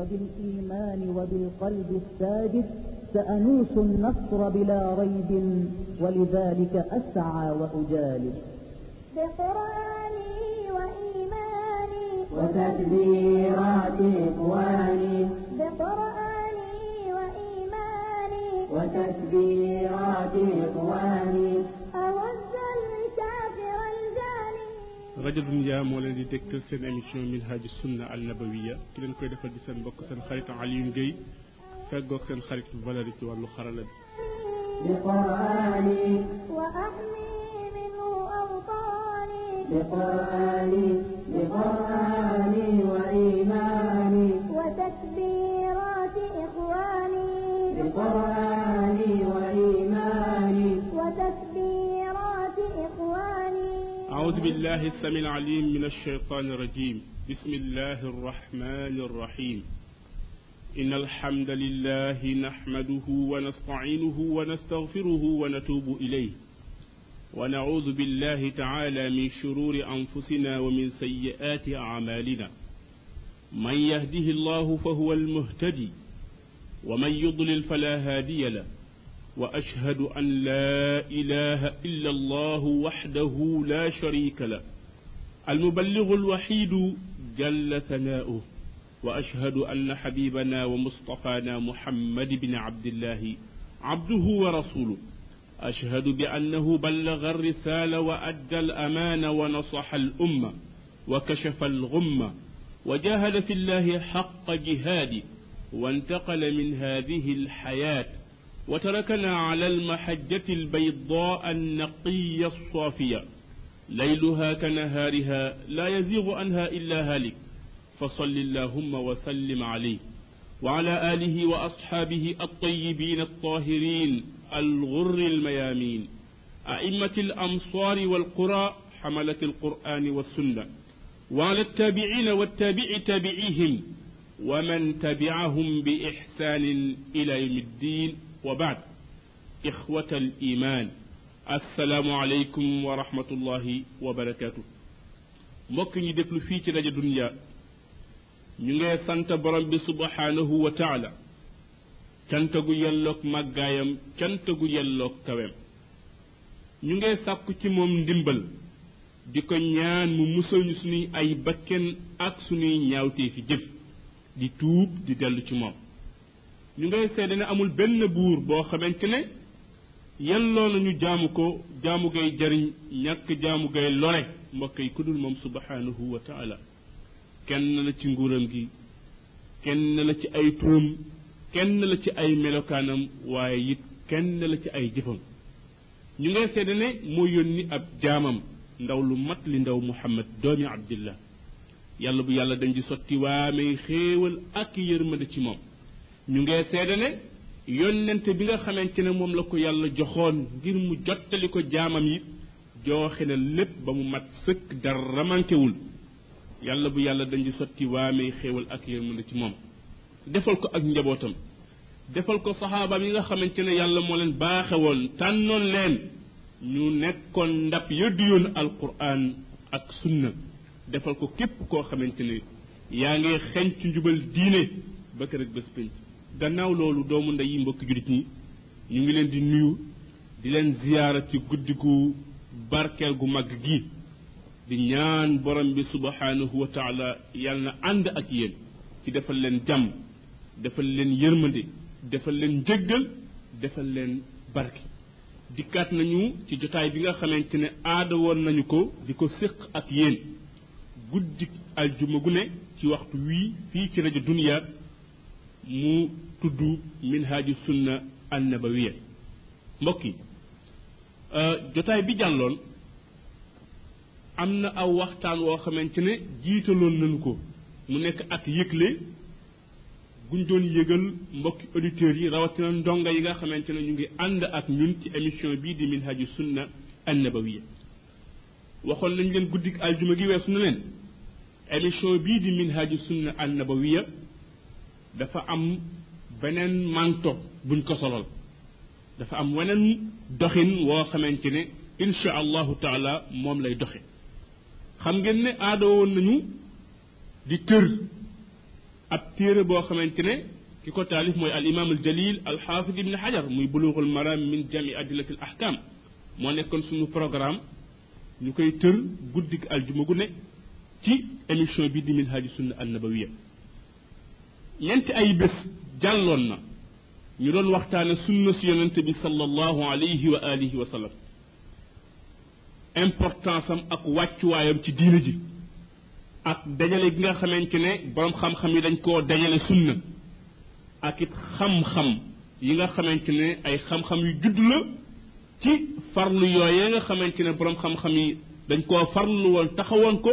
وبالإيمان وبالقلب الساجد سأنوس النصر بلا ريب ولذلك أسعى وأجالد بقرآني وإيماني وتكبيرات إخواني بقرآني وإيماني وتكبيرات إخواني rajo Dunya moo leen di dégtal seen émission minhaju sunna al nabawiya ki leen koy defal di seen mbokk seen xarit Alioune Guèye feggoog seen xarit Valérie ci wàllu xarala bi أعوذ بالله السميع العليم من الشيطان الرجيم. بسم الله الرحمن الرحيم. إن الحمد لله نحمده ونستعينه ونستغفره ونتوب إليه. ونعوذ بالله تعالى من شرور أنفسنا ومن سيئات أعمالنا. من يهده الله فهو المهتدي ومن يضلل فلا هادي له. وأشهد أن لا إله إلا الله وحده لا شريك له. المبلغ الوحيد جل ثناؤه. وأشهد أن حبيبنا ومصطفانا محمد بن عبد الله عبده ورسوله. أشهد بأنه بلغ الرسالة وأدى الامانه ونصح الأمة وكشف الغمة وجاهد في الله حق جهاده وانتقل من هذه الحياة وتركنا على المحجة البيضاء النقية الصافية. ليلها كنهارها لا يزيغ عنها إلا هالك. فصل اللهم وسلم عليه. وعلى آله وأصحابه الطيبين الطاهرين الغر الميامين. أئمة الأمصار والقرى حملة القرآن والسنة. وعلى التابعين والتابع تابعيهم. ومن تبعهم بإحسان إلى يوم الدين. وبعد. إخوة الإيمان السلام عليكم ورحمة الله وبركاته. مكن يدفل في تلاج الدنيا نغي سانتا برمب سبحانه وتعالى كنتقو يلوك مقايم كنتقو يلوك كويم نغي ساكو تيموم دمبل ديكو يان ممسو نسني أي بكين أكسني نياوتي في جف دي توب دي دلو ñu ngay seede ne amul benn buur boo xamante ne yelloo nañu jaamu ko jaamu gay jariñ ñàkk jaamu gay lore mbokk yi ku dul moom subhanahu wa taala kenn la ci nguuram gi kenn la ci ay turam kenn la ci ay melokaanam waaye it kenn la ci ay jëfam ñu ngay seede ne moo yónni ab jaamam ndaw lu mat li ndaw muhammad doomi abdillah yàlla bu yàlla dañ di sotti waamee xéewal ak yërmande ci moom ñu ngee seede ne yónnente bi nga xamante ne moom la ko yàlla joxoon ngir mu jottali ko jaamam yi jooxe na lépp ba mu mat sëkk dara mànkewul. yàlla bu yàlla dañ di sotti waamee xéewal ak yërmande ci moom. defal ko ak njabootam. defal ko saxaabaam yi nga xamante ne yàlla moo leen baaxe woon tànnoon leen. ñu nekkoon ndab yëddu yoon alquran ak sunna. defal ko képp koo xamante ne yaa ngi ci njubal diine ba kër ak bés pénc gannaaw loolu doomu ndey yi mbokki julit ñi ñu ngi leen di nuyu di leen ziyaara ci guddi gu barkeel gu mag gi. Di ñaan borom bi subhanahu wa taala yàlla na ànd ak yéen ci defal leen jàmm defal leen yërmande defal leen njëggal defal leen barke. Dikkaat nañu ci jotaay bi nga xamante ne aada woon nañu ko di ko séq ak yéen. Guddi aljuma gu ne ci waxtu wii fii ci rajo dunia. Mu tudd minhaaju sunna annabawiya mbokk yi jotaay bi jàlloon am na aw waxtaan woo xamante ne jiitaloon nañu ko mu nekk ak yëgle guñ doon yëgal mbokki auditeurs yi rawatina ndonga yi nga xamante ne ñu ngi ànd ak ñun ci émission bii di minhaaju sunna annabawiya waxoon nañ leen guddik aljuma gi weesu na leen émission bii di minhaaju sunna annabawiya dafa am beneen manto buñ ko solal dafa am weneen doxin woo xamante ne insha allahu taala moom lay doxe xam ngeen ne aada woon nañu di tër ab téere boo xamante ne ki ko taalif mooy al imam al jalil al xaafid ibni xajar muy bulughul maram min jami adillati al ahkam moo nekkoon suñu programme ñu koy tër guddik aljuma gu ne ci émission bi di minhaji sunna an nabawiya ñeenti ay bés jàlloon na ñu doon waxtaane sunna si yonente bi sallallahu alayhi wa alihi wa sallam. importance am ak wàccuwaayam ci diina ji ak dajale gi nga xamante ne boroom xam-xam yi dañ koo dajale sunna ak it xam-xam yi nga xamante ne ay xam-xam yu judd la ci farlu yooyee nga xamante ne borom xam-xam yi dañ koo farlu woon taxawoon ko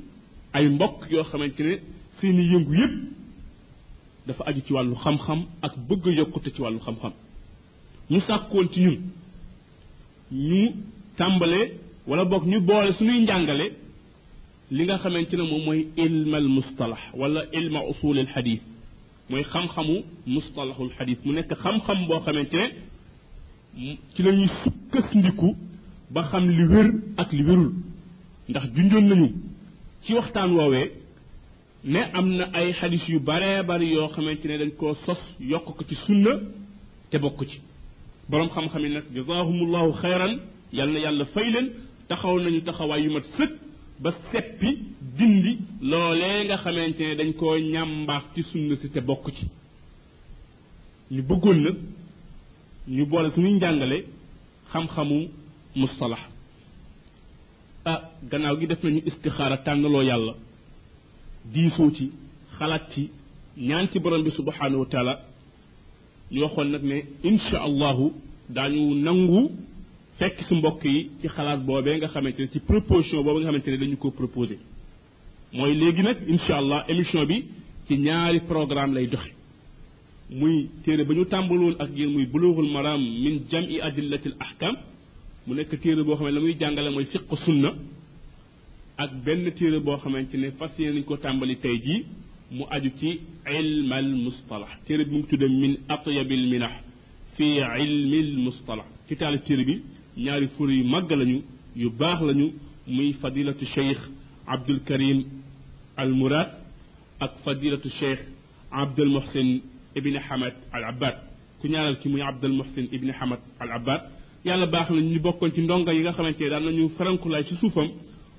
ay mbokk yoo xamante ne seeni yëngu yépp dafa aju ci wàllu xam-xam ak bëgg yokkute ci wàllu xam-xam ñu sàkkoon ci ñun ñu tàmbale wala boog ñu boole suñuy njàngale li nga xamante ne moom mooy ilm al mustalax wala ilma usul al xadis mooy xam-xamu mustalahul xadis mu nekk xam-xam boo xamante ne ci la ñuy sukkandiku ba xam li wér ak li wérul ndax junjoon nañu ci waxtaan woowee ne am na ay xadis yu baree bari yoo xamante ne dañ koo sos yokk ko ci sunna te bokk ci boroom xam-xam yi nag jazaahumullahu xayran yal na yàlla fay leen taxaw nañu taxawaay yu mat sëkk ba seppi dindi loolee nga xamante ne dañ koo ñàmbaas ci sunna si te bokk ci ñu bëggoon nag ñu boole suñuy njàngale xam-xamu mustalax ah gannaaw gi def nañu istixaara tànnaloo yàlla diisoo ci xalaat ci ñaan ci borom bi subhanahu wa taala ñu waxoon nag ne insha allahu daañu nangu fekk si mbokk yi ci xalaat boobee nga xamante ne ci proposition boobu nga xamante ne dañu ko proposé mooy léegi nag insha allah émission bi ci ñaari programme lay doxe muy téere ba ñu tàmbaloon ak yéen muy bulughul maram min jam'i adillatil ahkam mu nekk téere boo xam ne la muy jàngale mooy fiqu sunna ak benn téere boo xamante ne fas yéene ko tàmbali tey jii mu aju ci ilm al mustalah téere bi mu tudde min atyabil minah fi ilmi al mustalah ci taalif téere bi ñaari furi yu màgg lañu yu baax lañu muy fadilatu cheikh abdul karim al murad ak fadilatu cheikh abdul muhsin ibni hamad al abbad ku ñaanal ki muy abdul muhsin ibni hamad al abbad yàlla baax na ñu bokkoon ci ndonga yi nga xamante ne daan nañu farankulaay ci suufam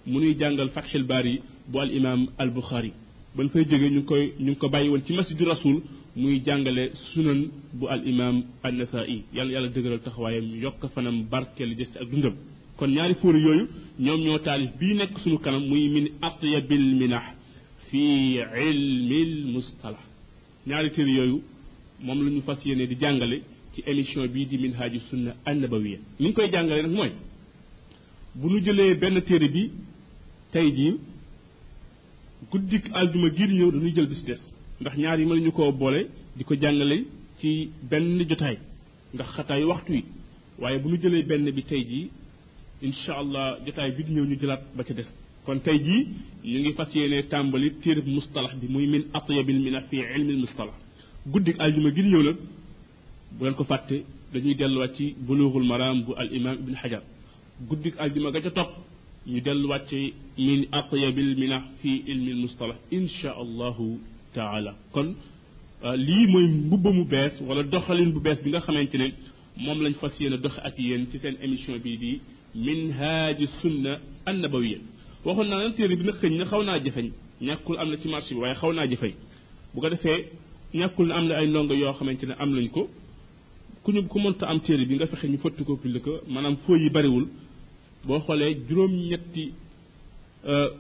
mu nuy jàngal fatxil baari bu al imam al buxaari ban fay jógee ñu koy ñu ko bàyyi woon ci masjidu rasul muy jàngale sunan bu al imam an nasai yàlla yàlla dëgëral taxawaayam yokk fanam barkeel des ak dundam kon ñaari fóori yooyu ñoom ñoo taalif bii nekk suñu kanam muy min atyabil minah fi ilmil mustalah ñaari téere yooyu moom la ñu fas yéene di jàngale ci émission bii di minhaaju sunna annabawiya. Ni ñu koy jàngale nag mooy bu nu jëlee benn téere bi tey jii guddik aljuma gii di ñëw dañuy jël bis des. Ndax ñaar yi mënuñu koo boole di ko jàngale ci benn jotaay. Ndax xataayu waxtu yi. Waaye bu nu jëlee benn bi tey jii incha allah jotaay bi di ñëw ñu jëlaat ba ca des. Kon tey jii ñu ngi fas yéene tàmbali téere mustalax bi muy min atyabil mina fi ilmi mustalax. Guddik aljuma gi di ñëw nag bu leen ko fàtte dañuy delluwaat ci bulughul maram bu al imam ibn hajar guddik aljuma ga ca topp ñu delluwaat ci min atyabil minah fi ilmi mustalah insha allahu taala kon lii mooy mbubba mu bees wala doxalin bu bees bi nga xamante ne moom lañ fas yéene doxe ak yéen ci seen émission bii di minhaaji sunna annabawiya waxoon naa leen téere bi nag xëñ na xaw naa jafeñ ñàkkul am na ci marché bi waaye xaw naa jafeñ bu ko defee ñàkkul na am na ay ndongo yoo xamante ne am nañ ko ku ñu ku mënta am téere bi nga fexe ñu fëtt ko maanaam foo yi bariwul. boo xoolee juróom-ñetti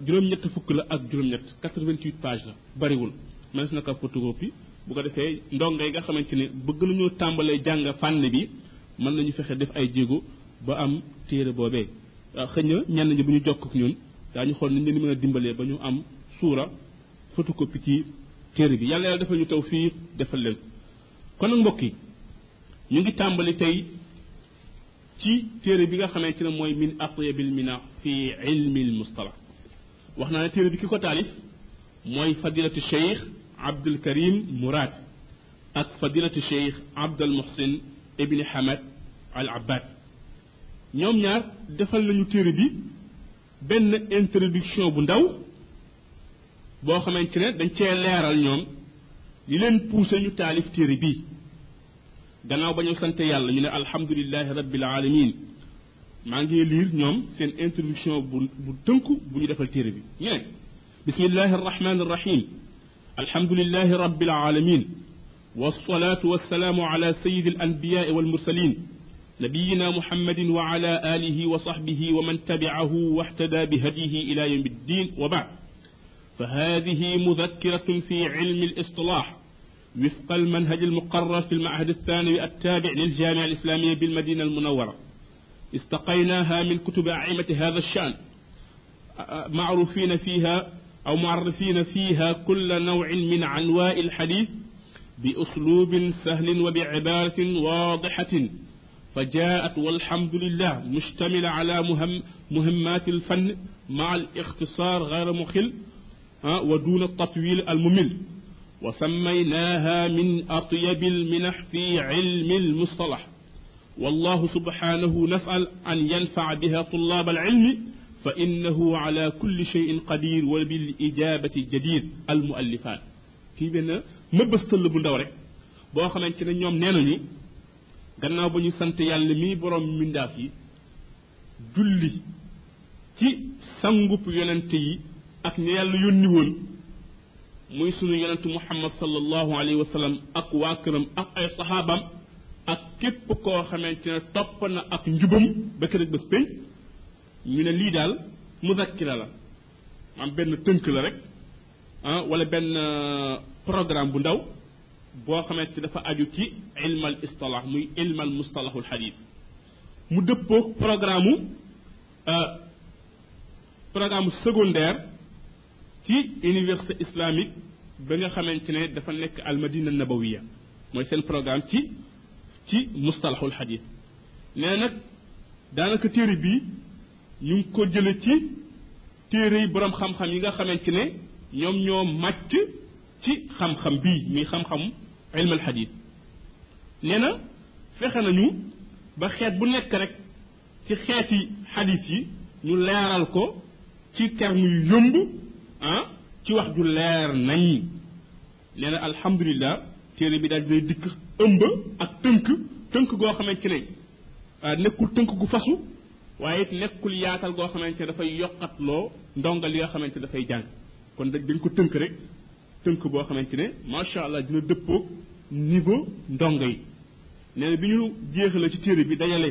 juróom-ñett fukk la ak juróom-ñett 88 page la bariwul. Mënees na ko photocopie. Bu ko defee ndongo yi nga xamante ne bëgg nañoo tàmbalee jàng fànn bi mën nañu fexe def ay jéego ba am téere boobee. Xëy na ñenn ñi bu ñu jokk ak ñun daañu xool nañ leen mën a dimbalee ba ñu am suura photocopie ci téere bi. Yàlla yàlla defal ñu tawfiq defal leen. Kon mbokk yi ñu ngi tàmbali tey ci téere bi nga xamante ne mooy min atyabil mina fi ilmi al mustalah wax naa ne téere bi ki ko taalif mooy fadilatu cheikh abdul karim murad ak fadilatu cheikh abdul muhsin ibni hamad al abbad ñoom ñaar defal nañu téere bi benn introduction bu ndaw boo xamante ne dañ cee leeral ñoom li leen poussé ñu taalif téere bii gannaaw ba ñu sant yàlla ñu ne alhamdulilahi rabbil alamin maa ngi liir ñoom seen introduction bu bu tënku bu ñu defal téere bi ñu ne bismillahi arrahmani arrahim alhamdulilahi rabbil alamin والصلاة والسلام على سيد الأنبياء والمرسلين نبينا محمد وعلى آله وصحبه ومن تبعه واحتدى بهديه إلى يوم الدين وبعد فهذه مذكرة في علم الاصطلاح وفق المنهج المقرر في المعهد الثانوي التابع للجامعة الإسلامية بالمدينة المنورة. استقيناها من كتب أئمة هذا الشأن. معروفين فيها أو معرفين فيها كل نوع من عنواء الحديث بأسلوب سهل وبعبارة واضحة. فجاءت والحمد لله مشتملة على مهم مهمات الفن مع الاختصار غير مخل ودون التطويل الممل. وسميناها من أطيب المنح في علم المصطلح. والله سبحانه نسأل أن ينفع بها طلاب العلم فإنه على كل شيء قدير وبالإجابة جدير المؤلفات في بنا ما بستل بندوري بواخنا انتنا نيوم نينوني قلنا بني سنت يالمي برم من دافي جلي تي سنغو بيولنتي أكني يالو يوني muy sunu yonent muhammad sallallahu alayhi wa sallam ak waa këram ak ay saxaabam ak képp koo xamante ne topp na ak njubam ba kër bés pénc ñu ne lii daal muzakkira la am benn tënk la rek ah wala benn programme bu ndaw boo xamante dafa aju ci ilmal istalah muy ilmal mustalahul xadis mu dëppoog programme programme secondaire ci université islamique ba nga xamante ne dafa nekk al madina nabawiya mooy seen programme ci ci mustalahul xadis nee nag daanaka téere bii ñu ngi ko jële ci téere yi borom xam-xam yi nga xamante ne ñoom ñoo màcc ci xam-xam bii muy xam-xam ilm alxadis nee na fexe nañu ba xeet bu nekk rek ci xeeti xadis yi ñu leeral ko ci terme yu yomb ah ci wax ju leer nañ. Nee na téere bi daal dinay dikk ëmb ak tënk tënk goo xamante ne nekkul tënk gu fasu waaye it nekkul yaatal goo xamante ne dafay yokkatloo ndonga li nga xamante ne dafay jàng. Kon dañ ko tënk rek tënk boo xamante ne macha allah dina dëppoog niveau ndongo yi. Nee bi ñu jeexale ci téere bi dajale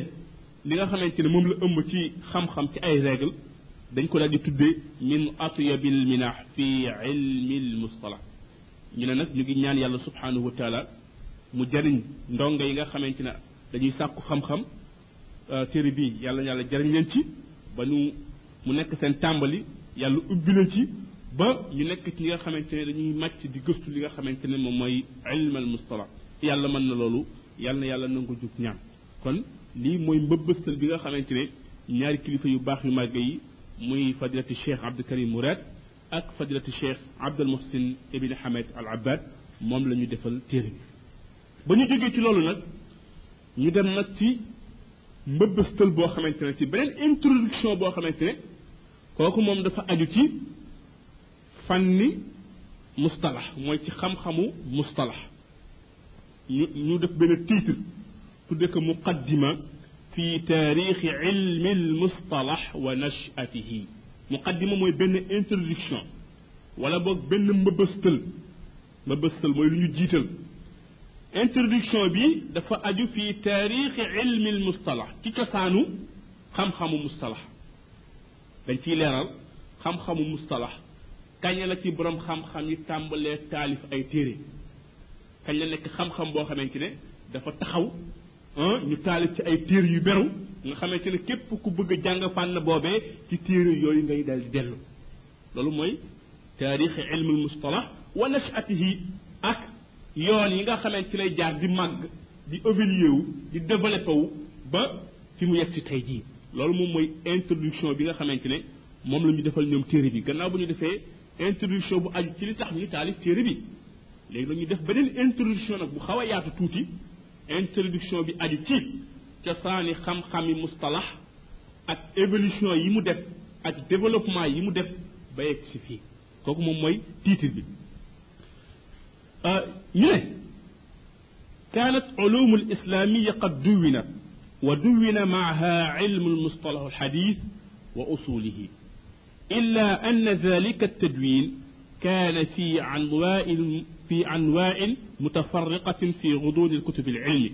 li nga xamante ne moom la ëmb ci xam-xam ci ay règle dañ ko daal di tuddee min atyabil minah fi ilmi l mustalah ñu ne nag ñu ngi ñaan yàlla subhanahu wa taala mu jariñ ndongo yi nga xamante ne dañuy sàkku xam-xam téere bi yàlla yàlla jariñ leen ci ba ñu mu nekk seen tàmbali yàlla ubbi leen ci ba ñu nekk ci nga xamante ne dañuy màcc di gëstu li nga xamante ne moom mooy ilm al mustalah yàlla mën na loolu yàlla na yàlla nangu jug ñaan kon lii mooy mbëbbëstal bi nga xamante ne ñaari kilifa yu baax yu màgg yi muy fadilati cheikh abdou karim mourad ak fadilati cheikh abdul muhsin ibn hamad al abbad moom la ñu defal téere bi ba ñu jógee ci loolu nag ñu dem nag ci mbëbbëstal boo xamante ne ci beneen introduction boo xamante ne kooku moom dafa aju ci fanni mustalax mooy ci xam-xamu mustalax ñu ñu def benn titre tudde ko muqaddima في تاريخ علم المصطلح ونشأته. مقدمة موي بن انتردكشن ولا بوك بن مبستل. مبستل موي لنو جيتل انتردكشن بي دفع أجو في تاريخ علم المصطلح. كي كسانو؟ خم خم مصطلح بنتي ليرال. خم خم مصطلح. كان يلاكي برام خام خم يتامبل تاليف أي تيري. كان يلاكي خم خم بوخة منتيني دفع تخو ñu taalif ci ay téere yu beru nga xamante ne képp ku bëgg a jàng fànn boobee ci téere yooyu ngay dal di dellu loolu mooy taarix ilmul mustalah wa nachatihi ak yoon yi nga xamante ci lay jaar di màgg di évoluer wu di développé wu ba fi mu yegg si tey jii loolu moom mooy introduction bi nga xamante ne moom la ñu defal ñoom téere bi gannaaw bu ñu defee introduction bu aju ci li tax ñu taalif téere bi léegi dañuy def beneen introduction nag bu xaw a yaatu tuuti introduction bi aju ci cosaani xam-xami mustalax ak évolution yi mu def ak développement yi mu def ba yegg si fii kooku moom mooy titre bi ñu ne كانت علوم الإسلامية قد دونت ودون معها علم المصطلح الحديث وأصوله إلا أن ذلك التدوين كان في عنواء في عنواء متفرقة في غضون الكتب العلم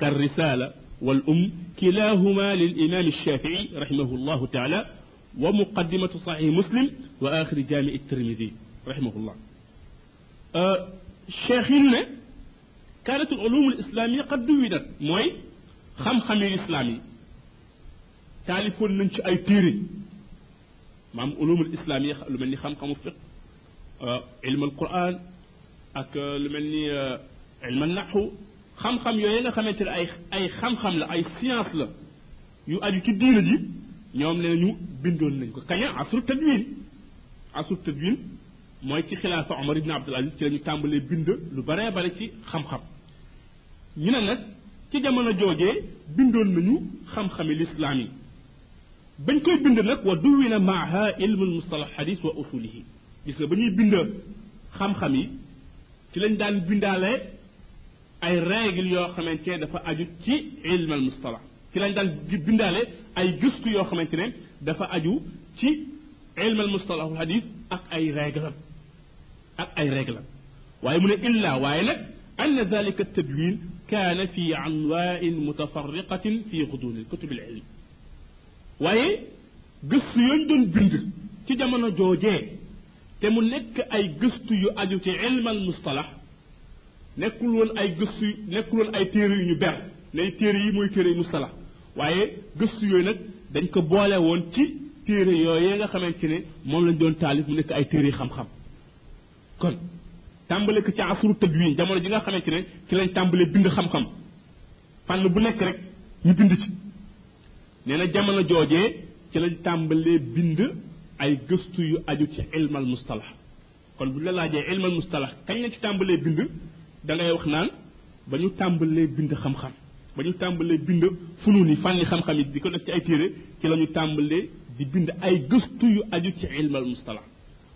كالرسالة والأم كلاهما للإمام الشافعي رحمه الله تعالى ومقدمة صحيح مسلم وآخر جامع الترمذي رحمه الله. أه شيخنا كانت العلوم الإسلامية قد دونت موي خم خمي الإسلامي تالفون ننش أي تيري؟ مام علوم الإسلامية لمن خم أه علم القرآن ak lu mel ni ilma naxu xam-xam yooyu nga xamante ay ay xam-xam la ay science la yu aju ci diina ji ñoom nee nañu bindoon nañ ko kaña asru tadwin asru tadwin mooy ci xilaafa omar ibn abdul aziz ci la ñu tàmbalee bind lu baree bare ci xam-xam ñu ne nag ci jamono joojee bindoon nañu xam-xami lislaam yi bañ koy bind nag wa duwina maaha ilmul mustalah xadis wa usulihi gis nga ba ñuy bind xam-xam yi ci lañ daan bindaale ay règle yoo xamante ne dafa aju ci ilm al mustalah ci lañ daan bindaale ay gëstu yoo xamante ne dafa aju ci ilm al mustalah al hadith ak ay règle ak ay règle waaye mu ne illa waaye nag أن ذلك التدوين كان في عنواء متفرقة في غضون الكتب العلم waaye gëstu yooñ doon bind ci jamono te mu nekk ay gëstu yu aju ci ilmal mustalax nekkul woon ay gëstu nekkul woon ay téere yu ñu ber ne téere yi mooy téere yu mustalax waaye gëstu yooyu nag dañ ko boole woon ci téere yooyee nga xamante ne moom lañ doon taalif mu nekk ay téere yi xam-xam. Kon tàmbale ko ci asru tadwin jamono ji nga xamante ne ci lañ tàmbale bind xam-xam. Fànn bu nekk rek ñu bind ci. Nee na jamono joojee ci lañ tàmbalee bind ay gëstu yu aju ci ilmal mustalax kon bu la laajee ilmal mustalax kañ la ci tàmbalee bind da ngay wax naan ba ñu tàmbalee bind xam-xam ba ñu tàmbalee bind funun yi fànni xam-xam yi di ko def ci ay téere ci la ñu tàmbalee di bind ay gëstu yu aju ci ilmal mustalax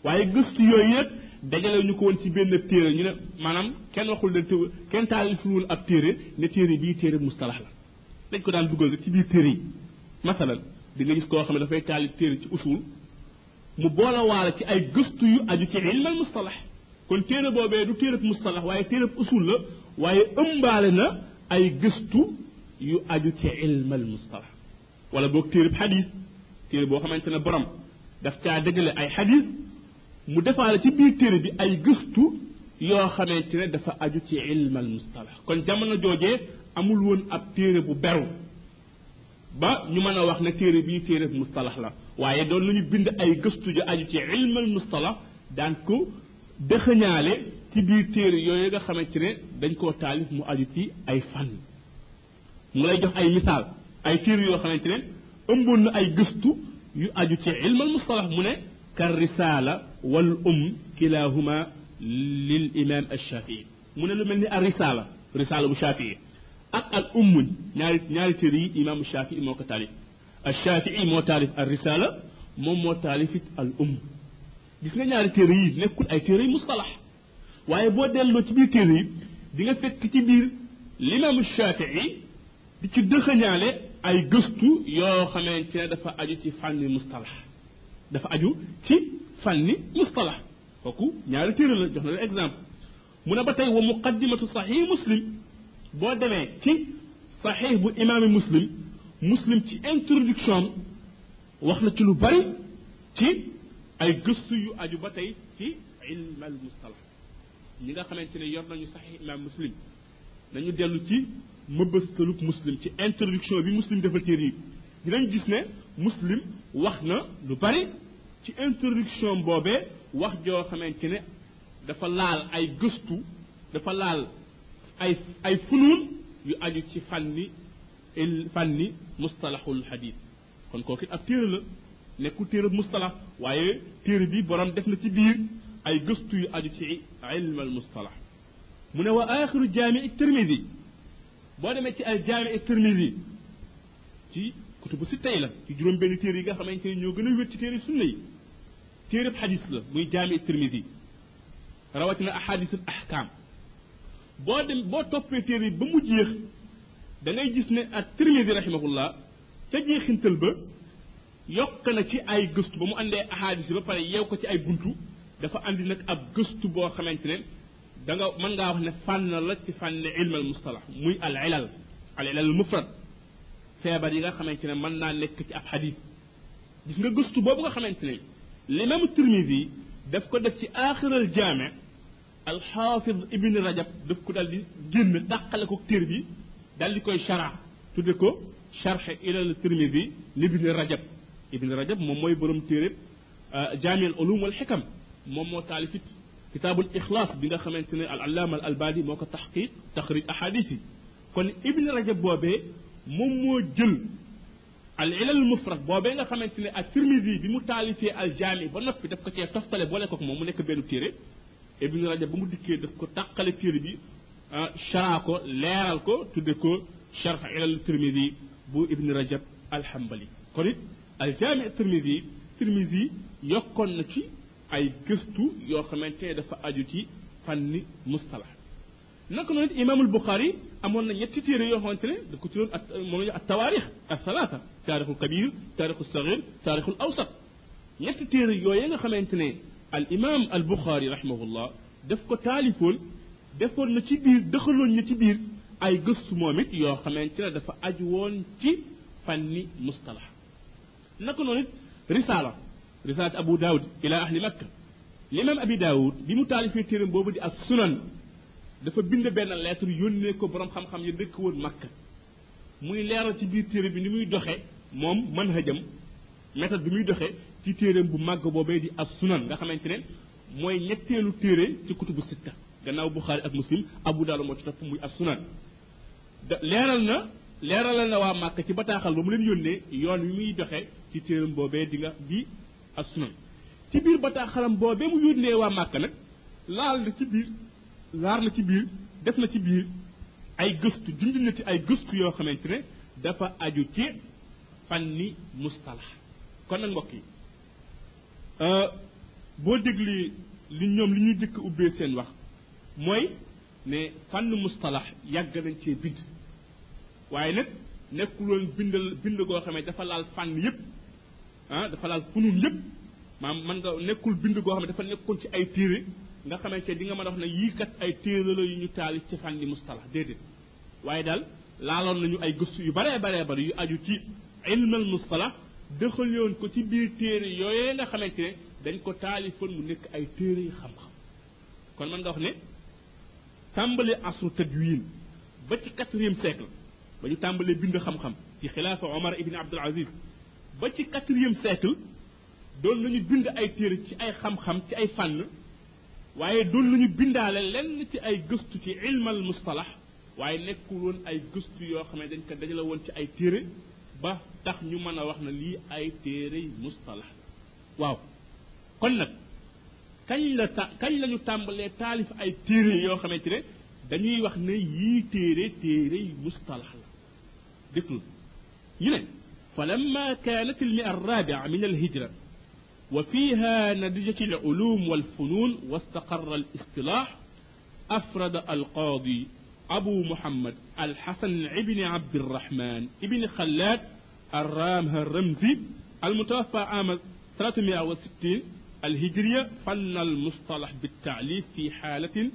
waaye gëstu yooyu yëpp dajale ñu ko woon ci benn téere ñu ne maanaam kenn waxul ne kenn taaliful ab téere ne téere bii téere mustalax la dañ ko daan dugal rek ci biir téere yi masalan di nga gis koo xam ne dafay taalif téere ci usul mu boole waale ci ay gëstu yu aju ci ilmal mustalax kon téere boobee du téereb mustalax waaye téereb usul la waaye ëmbaale na ay gëstu yu aju ci ilmal mustalax wala boog téereb xadis téere boo xamante ne borom daf caa dajale ay xadis mu defaale ci biir téere bi ay gëstu yoo xamante ne dafa aju ci ilmal mustalax kon jamono joojee amul woon ab téere bu beru ba ñu mën a wax ne téere bii téere mustalax la waaye doon nañu bind ay gëstu ju aju ci ilmal mustalax daan ko dëxëñaale ci biir téere yooyu nga xamante ne dañ koo taalif mu aju ci ay fànn mu lay jox ay misaal ay téere yoo xamante ne ëmboon na ay gëstu yu aju ci ilmal mustalax mu ne kar risala wal um kilahuma lil imam alshafii mu ne lu mel ni ar risala risala bu shafii ak al ummuñ ñaari ñaari téere yi imaamu shafii moo ko taalif al shafii moo taalif al risala moom moo taalif it al umm gis nga ñaari téere yi nekkul ay téere yi mustalax waaye boo delloo ci biir téere yi di nga fekk ci biir limaamu shafii di ci dëxëñaale ay gëstu yoo xamante ne dafa aju ci fànni mustalax dafa aju ci fànni mustalax kooku ñaari téere la jox na la exemple mu ne ba tey wa muqaddimatu saxih muslim boo demee ci saxiix bu imaami muslim muslim ci introduction wax na ci lu bari ci ay gëstu yu aju ba tey ci ilm al mustalax ñi nga xamante ne yor nañu saxiix imaam muslim nañu dellu ci mëbëstalub muslim ci introduction bi muslim defal téere yi. Dinañ gis ne muslim wax na lu bari ci introduction boobee wax joo xamante ne dafa laal ay gëstu dafa laal ay ay funuun yu aju ci fànni fànni mustalahul hadith kon kooku ab téere la nekkul téere mustalax waaye téere bi borom def na ci biir ay gëstu yu aju ci ilm al mustalah mu ne wa axiru jaami tirmidi boo demee ci al jaami tirmidi ci kutubu si tey la ci juróom benn téere yi nga xamante ne ñoo gën a wér ci téere sunna yi téereb xadis la muy jaami tirmidi rawatina ahadisul ahkam boo dem boo toppee téere ba mu jeex da ngay gis ne ak tirmidi rahimahullah ca jeexintal ba yokk na ci ay gëstu ba mu àndee ahadis ba pare yeew ko ci ay buntu dafa andi nag ab gëstu boo xamante ne da nga mën ngaa wax ne fànn la ci fànn ilm al mustalah muy al ilal al ilal mufrad feebar yi nga xamante ne mën naa nekk ci ab xadis gis nga gëstu boobu nga xamante ne l'imam tirmidi daf ko def ci aaxiral jaame الحافظ ابن رجب دفكو دال دي جيم داخلكو تير بي دال دي كوي شرح تديكو شرح إلى الترمذي لابن رجب ابن رجب موم موي بروم تيرب جامع العلوم والحكم موم مو تالف كتاب الاخلاص بيغا خامتني العلامه الالبادي موكا تحقيق تخريج احاديثي كون ابن رجب بوبي موم مو جيل العلل المفرد بوبي غا خامتني الترمذي بيمو تالفي الجامع بنوبي داف كو تي توفتالي بوليكو موم نيك بنو تيرب ابن رجب بمو ديكي داف كو تاخال تيري بي شراكو ليرال كو تودي كو شرح إلى الترمذي بو ابن رجب الحنبلي كوريت الجامع الترمذي الترمذي يوكون نا تي اي گستو يو خامتي دا فا اديو تي فاني مصطلح نكون امام البخاري امون نا نيتي تيري يو خامتي دا كو تيرون مومن التواريخ الثلاثه تاريخ الكبير تاريخ الصغير تاريخ الاوسط نيتي تيري يو ييغا خامتي الإمام البخاري رحمه الله دفكو تاليكون دفكو نتبير دخلو نتبير أي قص مومت يو خمين تلا دفا أجوان تي فني مصطلح نكون نت رسالة رسالة أبو داود إلى أهل مكة الإمام أبي داود بمتالي في تيرم بوبو دي السنن دفا بند بين الليتر يوني كو برام خم خم يدك ون مكة مني ليرا تبير تيرم بني مي دخي موم منهجم ميتد بمي دخي ci téereem bu màgg boobee di as sunan nga xamante ne mooy ñetteelu téere ci kutubu sitta gannaaw buxaari ak muslim abu daalo moo ci topp muy as sunan leeral na leeralal na waa màkk ci bataaxal ba mu leen yónnee yoon wi muy doxe ci téeram boobee di nga di as sunan ci biir bataaxalam boobee mu yónnee waa màkk nag laal na ci biir laar na ci biir def na ci biir ay gëstu junj na ci ay gëstu yoo xamante ne dafa aju ci fànni mustalah kon nag mbokk yi boo déglee li ñoom li ñuy dëkk ubbee seen wax mooy ne fànn mustalax yàgg nañ cee bind. Waaye nag nekkuloon bindal bind goo xam ne dafa laal fànn yépp ah dafa laal funun yépp. Man nga nekkul bind goo xam ne dafa nekkoon ci ay téere nga xamante di nga mën a wax ne yii ay téere yu ñu taalif ci fànni mustalah déedéet. Waaye daal laaloon nañu ay gëstu yu baree baree bari yu aju ci ilmal mustalah dëxaloon ko ci biir téere yooyee nga xamante ne dañ ko taalifoon mu nekk ay téere yi xam-xam. kon mën nga wax ne tàmbali asru tadwin ba ci quatrième siècle ba ñu tàmbalee bind xam-xam ci xilaafa Omar ibn Abdul Aziz ba ci quatrième siècle doon nañu bind ay téere ci ay xam-xam ci ay fànn waaye doon nañu bindaale lenn ci ay gëstu ci ilmal mustalax waaye nekkul ay gëstu yoo xam ne dañ ko dajale woon ci ay téere ba tax ñu mën a wax na lii ay téere mustalah waaw kon nag kañ la ta kañ la ñu tàmbalee taalif ay téere yoo xamante ne dañuy wax ne yii téere téere mustalah la déglu ñu ne فلما كانت المئة الرابعة من الهجرة وفيها نتيجة العلوم والفنون واستقر الاصطلاح أفرد القاضي أبو محمد الحسن ابن عبد الرحمن ابن خلاد الرامه الرمزي المتوفى عام 360 الهجرية فن المصطلح بالتعليف في حالة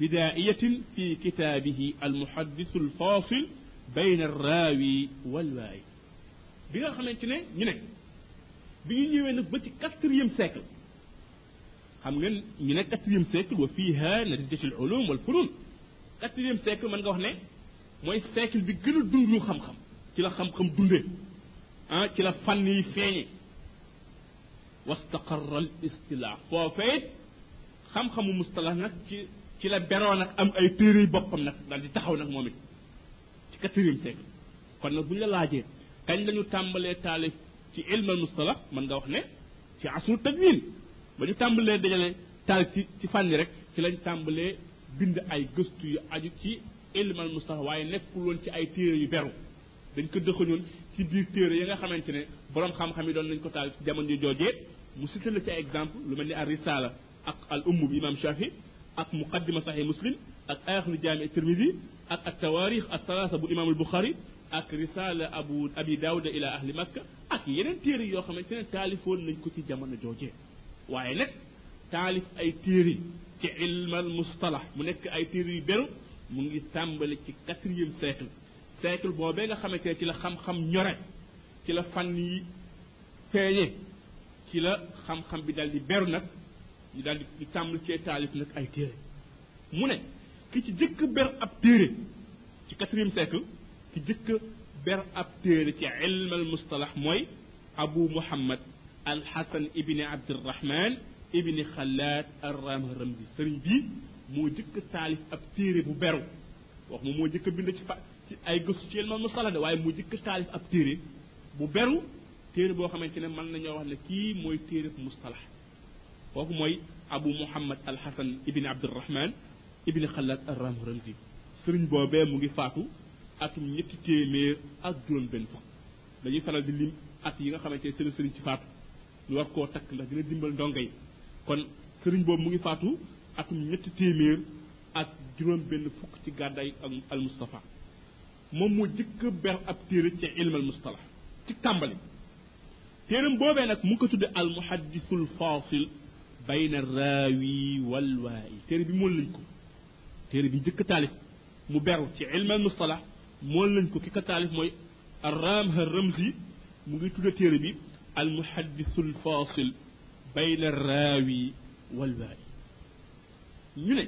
بدائية في كتابه المحدث الفاصل بين الراوي والواعي bi nga xamante ne ñu ne bi ñu ñëwee nag ba ci quatrième siècle xam ngeen quatrième siècle mën nga wax ne mooy siècle bi gën a dund lu xam-xam ci la xam-xam dundee ah ci la fànn yi feeñe wastaqarra al istilah foofee xam-xamu mustalah nag ci ci la beroo nag am ay téere yu boppam nag daal di taxaw nag moom it ci quatrième siècle kon nag bu ñu la laajee kañ lañu tàmbalee taalif ci ilmal mustalah mën nga wax ne ci asru tadwin ba ñu tàmbalee dajale taalif ci ci fànni rek ci lañ tàmbalee bind ay gëstu yu aju ci ilmal mustalah waaye nekkul woon ci ay téere yu beru dañ ko dëxañoon ci biir téere yi nga xamante ne borom xam-xam yi doon nañ ko taalif ci jamono yu joojee mu cité la ci ay exemple lu mel ni ar risala ak al umm bi imam shafi ak muqaddima sahih muslim ak ayaxlu jaami tirmidi ak at tawarix at salaasa bu imam al buxari ak risala abu abi daawuda ila ahli makka ak yeneen téere yoo xamante ne taalifoon nañ ko ci jamono joojee waaye nag taalif ay téere ci ilmal mustalah mu nekk ay téere yu beru mu ngi tàmbali ci quatrième siècle siècle boobee nga xamante ci la xam-xam ñore ci la fànn yi feeñe ci la xam-xam bi dal di beru nag ñu daal di tàmbali cee taalif nag ay téere mu ne ki ci jëkk ber ab téere ci quatrième siècle ki jëkk ber ab téere ci ilm al mustalax mooy abu muhammad al hasan ibni abdirahman ibni xalaat arram ramzi sëriñ bii moo jëkk taalif ab téere bu beru wax moom moo jëkk bind ci fa ci ay gëstu ci ilm al mustalax de waaye moo jëkk taalif ab téere bu beru téere boo xamante ne mën nañoo wax ne kii mooy téere bu mustalax kooku mooy abu muhammad al hasan ibni abdirahman ibni xalaat arram ramzi sëriñ boobee mu ngi faatu atum ñetti téeméer ak juróom benn fukk dañuy faral di lim at yi nga xamante ne seen sëriñ ci faatu ñu war koo takk ndax dina dimbal ndongo yi kon sëriñ boobu mu ngi faatu atum ñetti téeméer ak juróom benn fukk ci gàddaay al mustafa moom moo jëkk ber ab téere ci ilm al mustalah ci tàmbali téeram boobee nag mu ko tudde al muhaddisul fasil bayna raawi wal waayi téere bi mool lañ ko téere bi jëkk taalif mu beru ci ilm al mustalah mool lañ ko ki ko taalif mooy arram ha ramzi mu ngi tudde téere bi al muhaddisul fasil بين الراوي والباقي ñu ne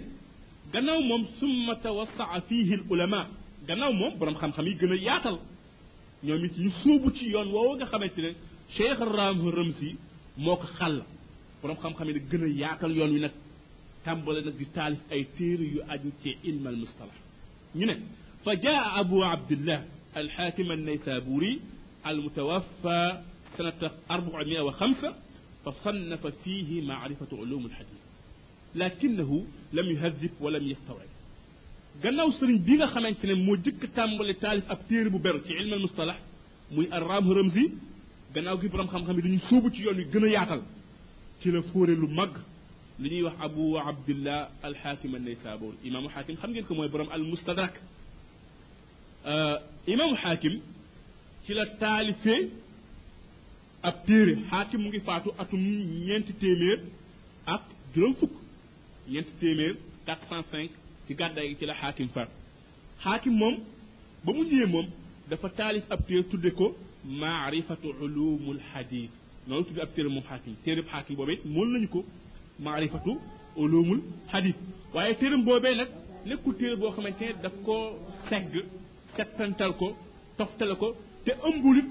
gannaaw moom summa tawassaa fiihi l ulama gannaaw moom borom xam-xam yi gën a yaatal ñoom it ñu sóobu ci yoon woowu nga xamante ne cheikh ram rëmsi moo ko xàll borom xam-xam yi nag gën a yaatal yoon wi nag tàmbale nag di taalif ay téere yu aju ci ilm al mustalah ñu ne fa jaa abu abdillah al xaakim an naysaburi al mutawaffa sanata 405 فصنف فيه معرفة علوم الحديث. لكنه لم يهذب ولم يستوعب. غناو سيرن بيغا خامتيني مو ديك تامبالي تالف اب تيري علم المصطلح موي الرام رمزي غناو كي بروم خام خامي دي نيو يوني غنا ياتال تي لا فوري لو ابو عبد الله الحاكم النيسابون امام حاكم خام نين كو موي المستدرك آه امام حاكم تي لا ab téere. Xaakim mu ngi faatu atum ñeenti téeméer ak juróom fukk. Ñeenti téeméer 405 ci gàddaay gi ci la xaakim faatu xaakim moom ba mu ñëwee moom dafa taalif ab téere tudde ko maarifatu ulumul xadis noonu tudde ab téere moom xaakim téere xaakim boobee it mool nañu ko maarifatu ulumul xadis waaye téeram boobee nag nekkul téere boo xamante ne daf ko segg settantal ko toftale ko te ëmbulit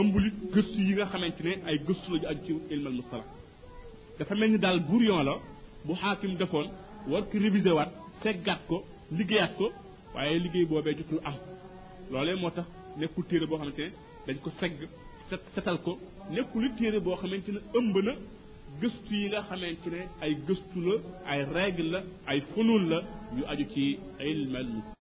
ëmbulit gëstu yi nga xamante ne ay gëstu la ju aju ci ilmal mustala dafa mel ni daal burion la bu xaakim defoon war ko révisé waat seggaat ko liggéeyaat ko waaye liggéey boobee jotul am. Loolee moo tax nekkul téere boo xamante ne dañ ko segg set setal ko. Nekkul téere boo xamante ne ëmb na gëstu yi nga xamante ne ay gëstu la ay règle la ay funul la yu aju ci ilmal